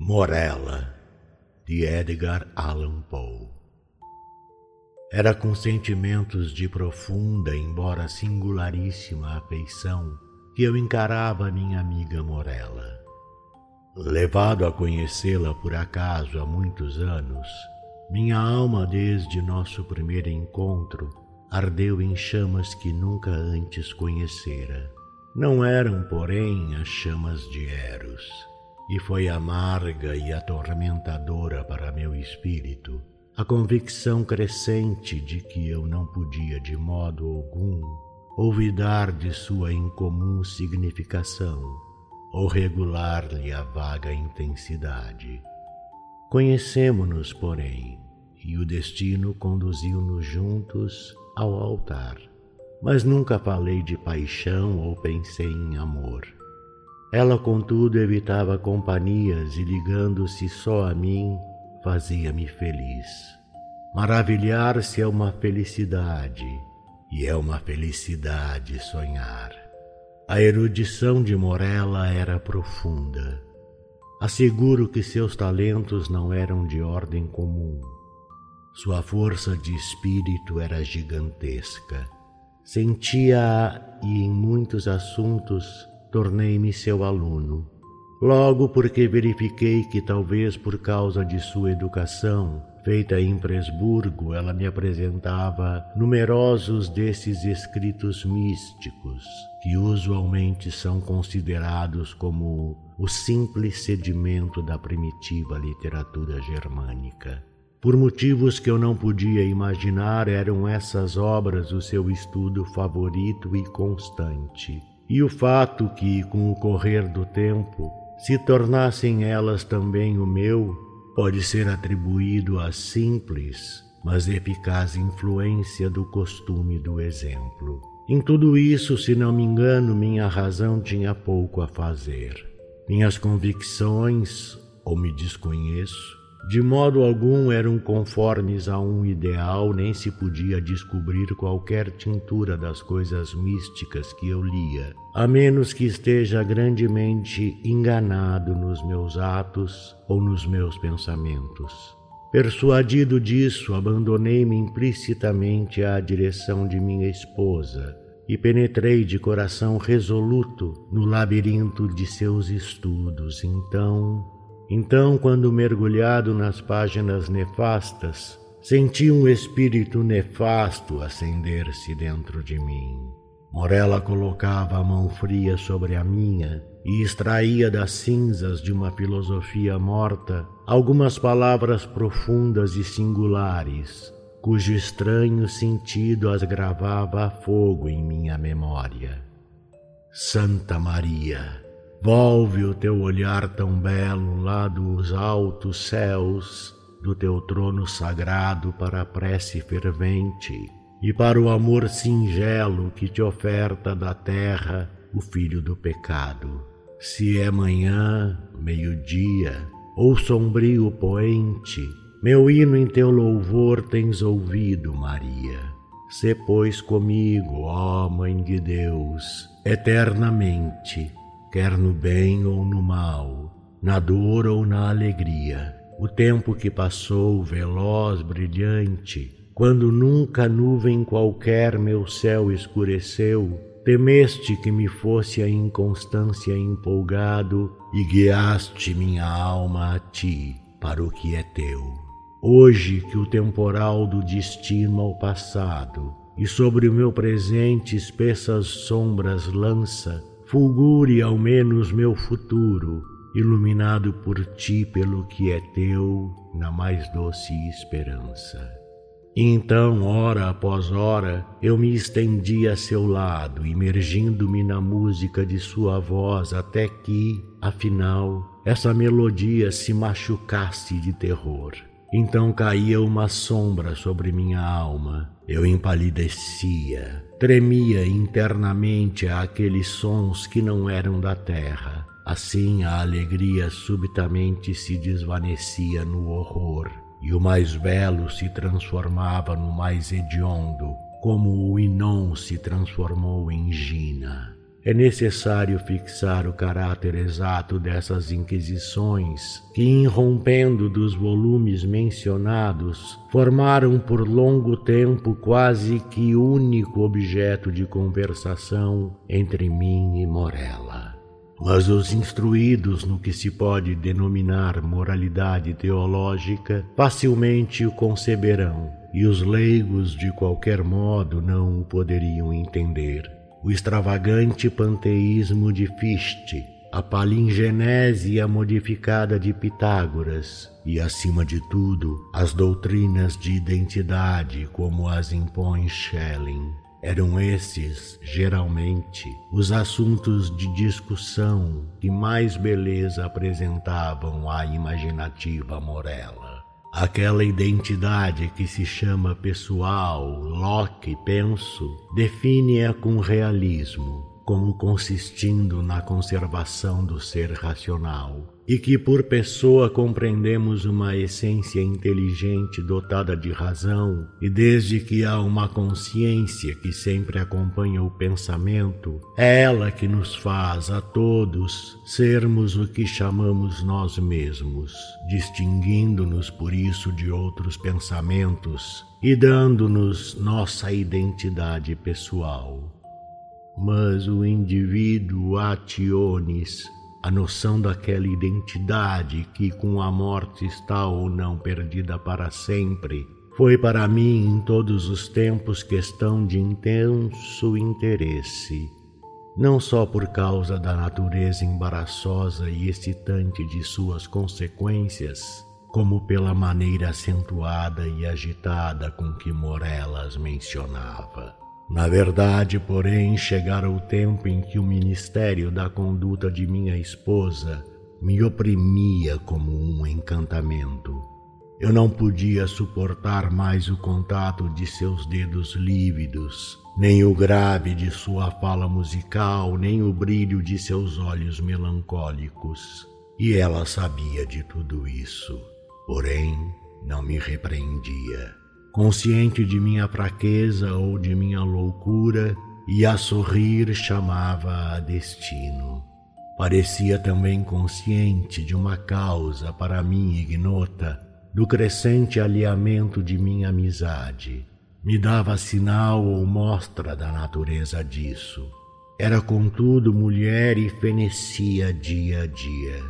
Morella, de Edgar Allan Poe. Era com sentimentos de profunda, embora singularíssima afeição que eu encarava minha amiga Morella. Levado a conhecê-la por acaso há muitos anos, minha alma, desde nosso primeiro encontro, ardeu em chamas que nunca antes conhecera. Não eram, porém, as chamas de Eros e foi amarga e atormentadora para meu espírito a convicção crescente de que eu não podia de modo algum olvidar de sua incomum significação ou regular-lhe a vaga intensidade. Conhecemo-nos, porém, e o destino conduziu-nos juntos ao altar, mas nunca falei de paixão ou pensei em amor. Ela, contudo, evitava companhias e, ligando-se só a mim, fazia-me feliz. Maravilhar-se é uma felicidade, e é uma felicidade sonhar. A erudição de Morella era profunda. Asseguro que seus talentos não eram de ordem comum. Sua força de espírito era gigantesca. Sentia-a e em muitos assuntos tornei-me seu aluno. Logo porque verifiquei que talvez por causa de sua educação, feita em Presburgo, ela me apresentava numerosos desses escritos místicos, que usualmente são considerados como o simples sedimento da primitiva literatura germânica. Por motivos que eu não podia imaginar, eram essas obras o seu estudo favorito e constante e o fato que, com o correr do tempo, se tornassem elas também o meu, pode ser atribuído à simples, mas eficaz influência do costume do exemplo. Em tudo isso, se não me engano, minha razão tinha pouco a fazer. Minhas convicções, ou me desconheço, de modo algum eram conformes a um ideal, nem se podia descobrir qualquer tintura das coisas místicas que eu lia, a menos que esteja grandemente enganado nos meus atos ou nos meus pensamentos. Persuadido disso, abandonei-me implicitamente à direção de minha esposa e penetrei de coração resoluto no labirinto de seus estudos. Então, então, quando mergulhado nas páginas nefastas, senti um espírito nefasto acender-se dentro de mim. Morella colocava a mão fria sobre a minha e extraía das cinzas de uma filosofia morta algumas palavras profundas e singulares, cujo estranho sentido as gravava a fogo em minha memória. Santa Maria, Volve o teu olhar tão belo lá dos altos céus, do teu trono sagrado para a prece fervente e para o amor singelo que te oferta da terra o filho do pecado. Se é manhã, meio-dia ou sombrio poente, meu hino em teu louvor tens ouvido, Maria. Se, pois, comigo, ó Mãe de Deus, eternamente quer no bem ou no mal, na dor ou na alegria. O tempo que passou, veloz, brilhante, quando nunca nuvem qualquer meu céu escureceu, temeste que me fosse a inconstância empolgado e guiaste minha alma a ti para o que é teu. Hoje que o temporal do destino ao passado e sobre o meu presente espessas sombras lança, fulgure ao menos meu futuro, iluminado por ti pelo que é teu, na mais doce esperança. Então, hora após hora, eu me estendi a seu lado, imergindo-me na música de sua voz, até que, afinal, essa melodia se machucasse de terror. Então caía uma sombra sobre minha alma. Eu empalidecia, tremia internamente àqueles sons que não eram da terra. Assim a alegria subitamente se desvanecia no horror, e o mais belo se transformava no mais hediondo, como o Inon se transformou em Gina. É necessário fixar o caráter exato dessas inquisições, que, irrompendo dos volumes mencionados, formaram por longo tempo quase que único objeto de conversação entre mim e Morella. Mas os instruídos no que se pode denominar moralidade teológica facilmente o conceberão, e os leigos de qualquer modo não o poderiam entender o extravagante panteísmo de Fichte, a palingenésia modificada de Pitágoras e, acima de tudo, as doutrinas de identidade como as impõe Schelling. Eram esses, geralmente, os assuntos de discussão que mais beleza apresentavam à imaginativa Morella. Aquela identidade que se chama pessoal, Locke, penso, define-a com realismo, como consistindo na conservação do ser racional e que por pessoa compreendemos uma essência inteligente dotada de razão, e desde que há uma consciência que sempre acompanha o pensamento, é ela que nos faz a todos sermos o que chamamos nós mesmos, distinguindo-nos por isso de outros pensamentos e dando-nos nossa identidade pessoal. Mas o indivíduo ationis a noção daquela identidade que com a morte está ou não perdida para sempre, foi para mim em todos os tempos questão de intenso interesse, não só por causa da natureza embaraçosa e excitante de suas consequências, como pela maneira acentuada e agitada com que Morelas mencionava. Na verdade, porém, chegara o tempo em que o ministério da conduta de minha esposa me oprimia como um encantamento. Eu não podia suportar mais o contato de seus dedos lívidos, nem o grave de sua fala musical, nem o brilho de seus olhos melancólicos. E ela sabia de tudo isso, porém não me repreendia consciente de minha fraqueza ou de minha loucura, e a sorrir chamava a destino. Parecia também consciente de uma causa para mim ignota, do crescente alinhamento de minha amizade. Me dava sinal ou mostra da natureza disso. Era, contudo, mulher e fenecia dia a dia.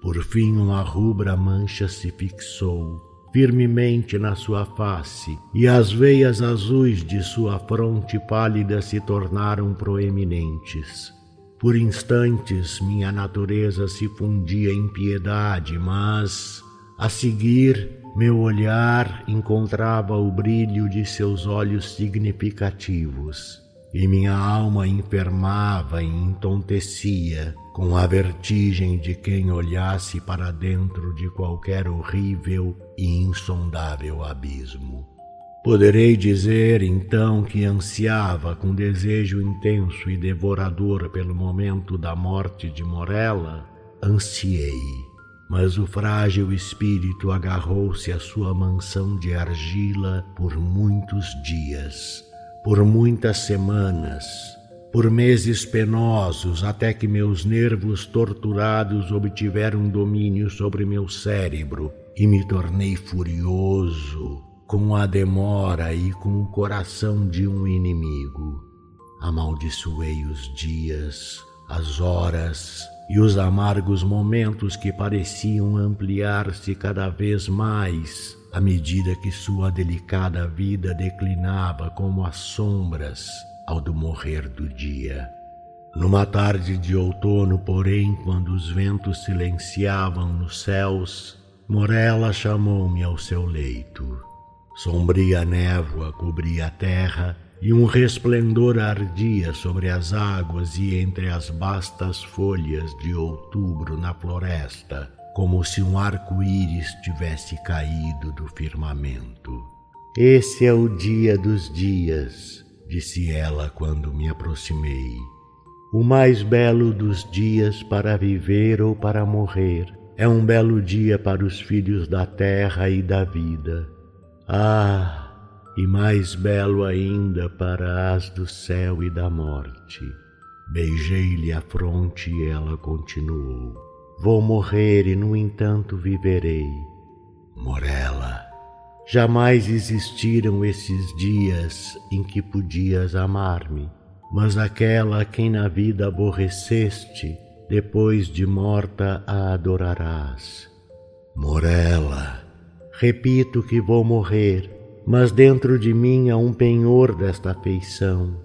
Por fim, uma rubra mancha se fixou firmemente na sua face, e as veias azuis de sua fronte pálida se tornaram proeminentes. Por instantes minha natureza se fundia em piedade, mas, a seguir, meu olhar encontrava o brilho de seus olhos significativos e minha alma enfermava e entontecia com a vertigem de quem olhasse para dentro de qualquer horrível e insondável abismo. Poderei dizer então que ansiava com desejo intenso e devorador pelo momento da morte de Morella? Ansiei, mas o frágil espírito agarrou-se à sua mansão de argila por muitos dias por muitas semanas, por meses penosos, até que meus nervos torturados obtiveram domínio sobre meu cérebro e me tornei furioso com a demora e com o coração de um inimigo. Amaldiçoei os dias, as horas e os amargos momentos que pareciam ampliar-se cada vez mais à medida que sua delicada vida declinava como as sombras ao do morrer do dia. Numa tarde de outono, porém, quando os ventos silenciavam nos céus, Morella chamou-me ao seu leito. Sombria névoa cobria a terra e um resplendor ardia sobre as águas e entre as bastas folhas de outubro na floresta como se um arco-íris tivesse caído do firmamento. Esse é o dia dos dias, disse ela quando me aproximei. O mais belo dos dias para viver ou para morrer. É um belo dia para os filhos da terra e da vida. Ah, e mais belo ainda para as do céu e da morte. Beijei-lhe a fronte e ela continuou: Vou morrer e, no entanto, viverei. Morela, jamais existiram esses dias em que podias amar-me, mas aquela a quem na vida aborreceste, depois de morta a adorarás. Morela, repito que vou morrer, mas dentro de mim há um penhor desta afeição.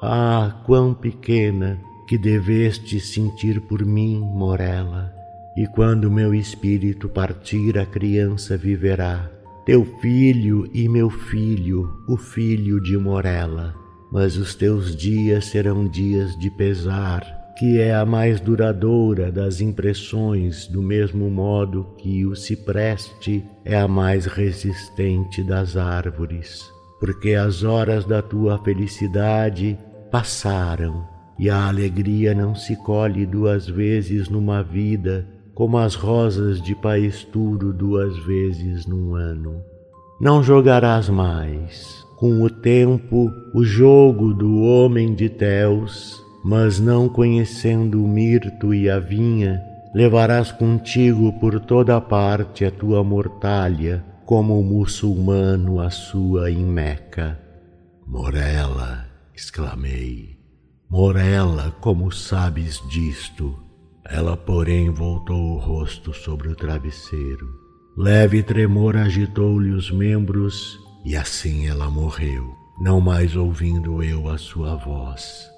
Ah, quão pequena que deveste sentir por mim, Morela, e quando meu espírito partir, a criança viverá, teu filho e meu filho, o filho de Morela. Mas os teus dias serão dias de pesar, que é a mais duradoura das impressões, do mesmo modo que o cipreste é a mais resistente das árvores. Porque as horas da tua felicidade passaram e a alegria não se colhe duas vezes numa vida, como as rosas de paesturo duas vezes num ano. Não jogarás mais, com o tempo, o jogo do homem de Teus, mas não conhecendo o mirto e a vinha, levarás contigo por toda parte a tua mortalha, como o muçulmano a sua em Meca. Morela, exclamei. Morela, como sabes disto? Ela, porém, voltou o rosto sobre o travesseiro. Leve tremor agitou-lhe os membros e assim ela morreu, não mais ouvindo eu a sua voz.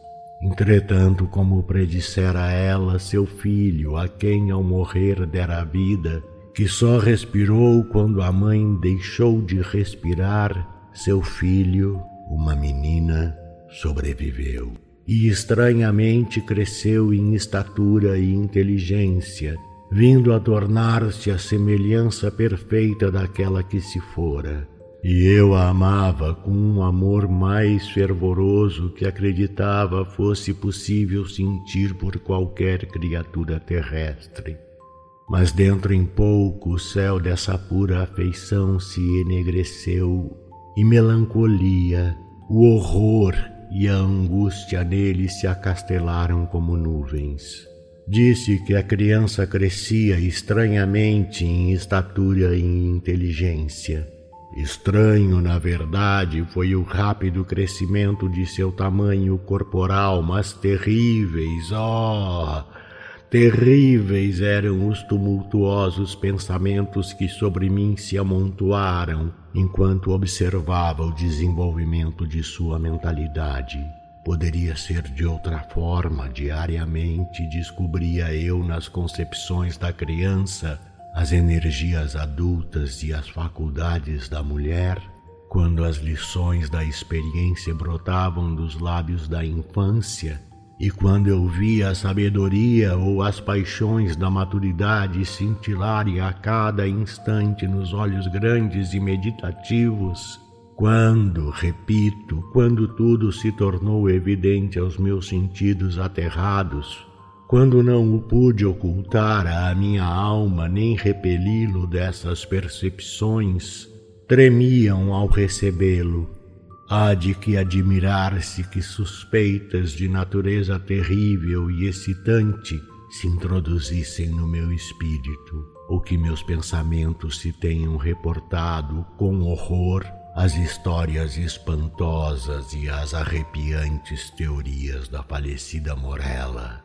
Entretanto, como predissera ela, seu filho, a quem ao morrer dera vida, que só respirou quando a mãe deixou de respirar, seu filho, uma menina, sobreviveu e estranhamente cresceu em estatura e inteligência, vindo a tornar-se a semelhança perfeita daquela que se fora. E eu a amava com um amor mais fervoroso que acreditava fosse possível sentir por qualquer criatura terrestre. Mas dentro em pouco o céu dessa pura afeição se enegreceu e melancolia, o horror e a angústia nele se acastelaram como nuvens. Disse que a criança crescia estranhamente em estatura e inteligência. Estranho, na verdade, foi o rápido crescimento de seu tamanho corporal, mas terríveis, oh! Terríveis eram os tumultuosos pensamentos que sobre mim se amontoaram enquanto observava o desenvolvimento de sua mentalidade. Poderia ser de outra forma, diariamente descobria eu nas concepções da criança as energias adultas e as faculdades da mulher, quando as lições da experiência brotavam dos lábios da infância e quando eu via a sabedoria ou as paixões da maturidade cintilarem a cada instante nos olhos grandes e meditativos, quando, repito, quando tudo se tornou evidente aos meus sentidos aterrados, quando não o pude ocultar à minha alma nem repeli-lo dessas percepções, tremiam ao recebê-lo Há de que admirar-se que suspeitas de natureza terrível e excitante se introduzissem no meu espírito, ou que meus pensamentos se tenham reportado com horror as histórias espantosas e as arrepiantes teorias da falecida Morella.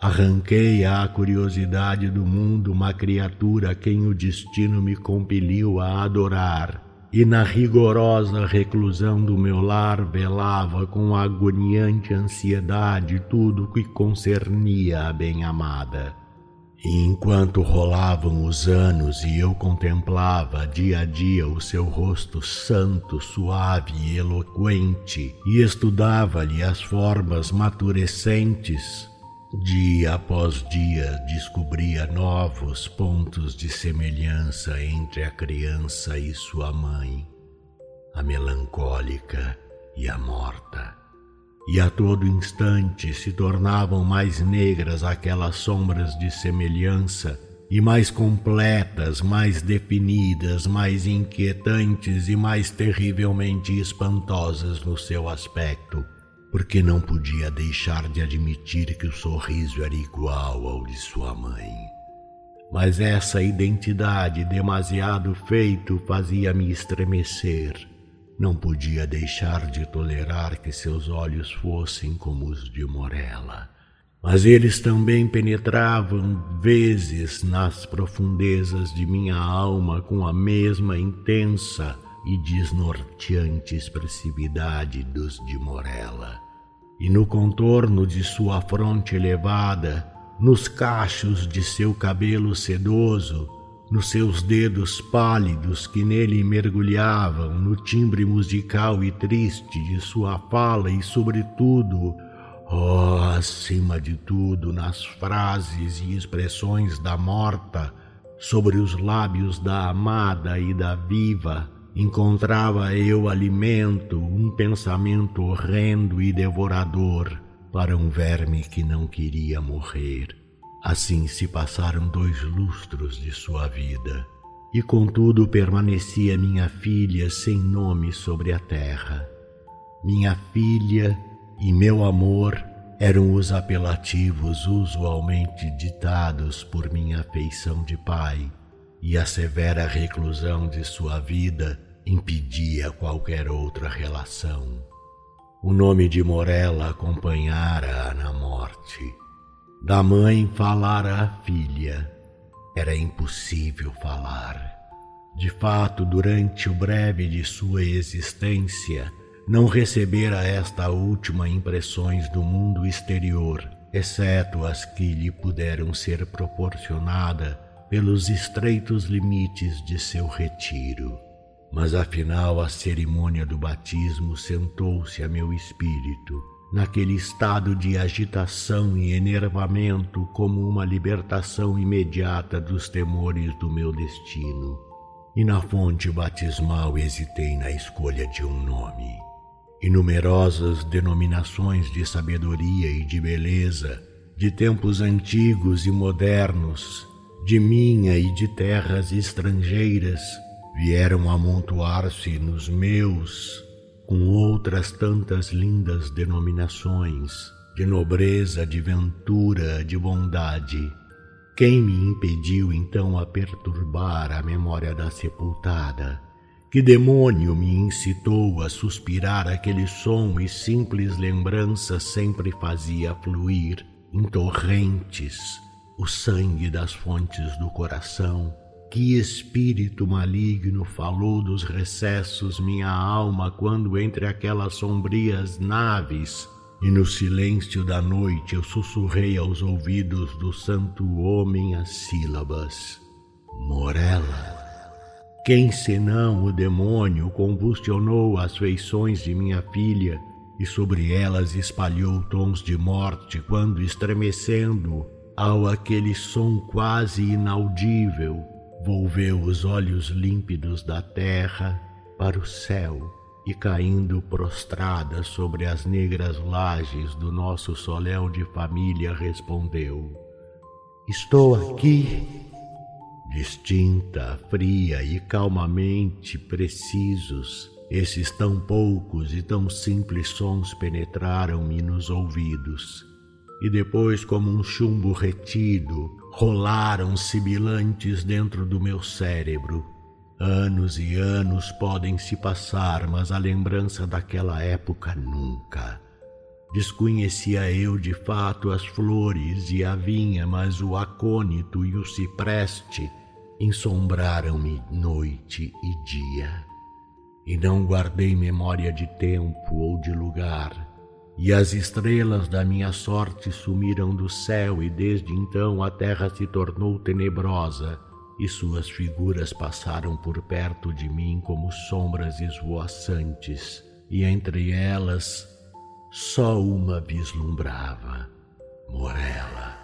Arranquei à curiosidade do mundo uma criatura a quem o destino me compeliu a adorar e na rigorosa reclusão do meu lar velava com agoniante ansiedade tudo que concernia a bem-amada. E enquanto rolavam os anos e eu contemplava dia a dia o seu rosto santo, suave e eloquente, e estudava-lhe as formas maturescentes, Dia após dia descobria novos pontos de semelhança entre a criança e sua mãe, a melancólica e a morta. E a todo instante se tornavam mais negras aquelas sombras de semelhança e mais completas, mais definidas, mais inquietantes e mais terrivelmente espantosas no seu aspecto porque não podia deixar de admitir que o sorriso era igual ao de sua mãe. Mas essa identidade demasiado feito fazia-me estremecer. Não podia deixar de tolerar que seus olhos fossem como os de Morella. Mas eles também penetravam vezes nas profundezas de minha alma com a mesma intensa e desnorteante expressividade dos de Morella. E no contorno de sua fronte elevada, nos cachos de seu cabelo sedoso, nos seus dedos pálidos que nele mergulhavam, no timbre musical e triste de sua fala e, sobretudo, oh, acima de tudo, nas frases e expressões da morta, sobre os lábios da amada e da viva, encontrava eu alimento, um pensamento horrendo e devorador para um verme que não queria morrer. Assim se passaram dois lustros de sua vida, e contudo permanecia minha filha sem nome sobre a terra. Minha filha e meu amor eram os apelativos usualmente ditados por minha afeição de pai e a severa reclusão de sua vida impedia qualquer outra relação. O nome de Morella acompanhara-a na morte. Da mãe falara a filha. Era impossível falar. De fato, durante o breve de sua existência, não recebera esta última impressões do mundo exterior, exceto as que lhe puderam ser proporcionadas pelos estreitos limites de seu retiro. Mas afinal a cerimônia do batismo sentou-se a meu espírito, naquele estado de agitação e enervamento, como uma libertação imediata dos temores do meu destino. E na fonte batismal hesitei na escolha de um nome. Inumerosas denominações de sabedoria e de beleza, de tempos antigos e modernos, de minha e de terras estrangeiras, vieram amontoar-se nos meus, com outras tantas lindas denominações, de nobreza, de ventura, de bondade. Quem me impediu então a perturbar a memória da sepultada? Que demônio me incitou a suspirar aquele som e simples lembrança sempre fazia fluir em torrentes o sangue das fontes do coração. Que espírito maligno falou dos recessos minha alma quando entre aquelas sombrias naves e no silêncio da noite eu sussurrei aos ouvidos do santo homem as sílabas: Morela. Quem senão o demônio convulsionou as feições de minha filha e sobre elas espalhou tons de morte quando, estremecendo, ao aquele som quase inaudível, volveu os olhos límpidos da terra para o céu e, caindo prostrada sobre as negras lajes do nosso soléu de família, respondeu: Estou aqui. Distinta, fria e calmamente precisos, esses tão poucos e tão simples sons penetraram-me nos ouvidos e depois, como um chumbo retido, rolaram sibilantes dentro do meu cérebro. Anos e anos podem se passar, mas a lembrança daquela época nunca. Desconhecia eu de fato as flores e a vinha, mas o acônito e o cipreste ensombraram-me noite e dia. E não guardei memória de tempo ou de lugar e as estrelas da minha sorte sumiram do céu, e desde então a terra se tornou tenebrosa, e suas figuras passaram por perto de mim como sombras esvoaçantes, e entre elas só uma vislumbrava Morela.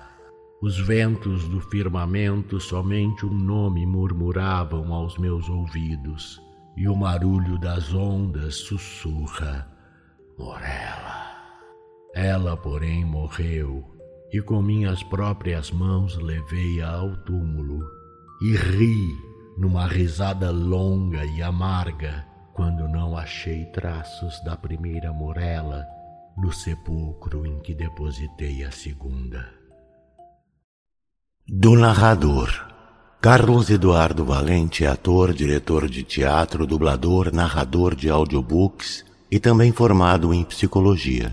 Os ventos do firmamento somente um nome murmuravam aos meus ouvidos, e o marulho das ondas sussurra Morela. Ela, porém, morreu, e com minhas próprias mãos levei-a ao túmulo, e ri numa risada longa e amarga quando não achei traços da primeira morela, no sepulcro em que depositei a segunda. Do narrador. Carlos Eduardo Valente é ator, diretor de teatro, dublador, narrador de audiobooks e também formado em psicologia.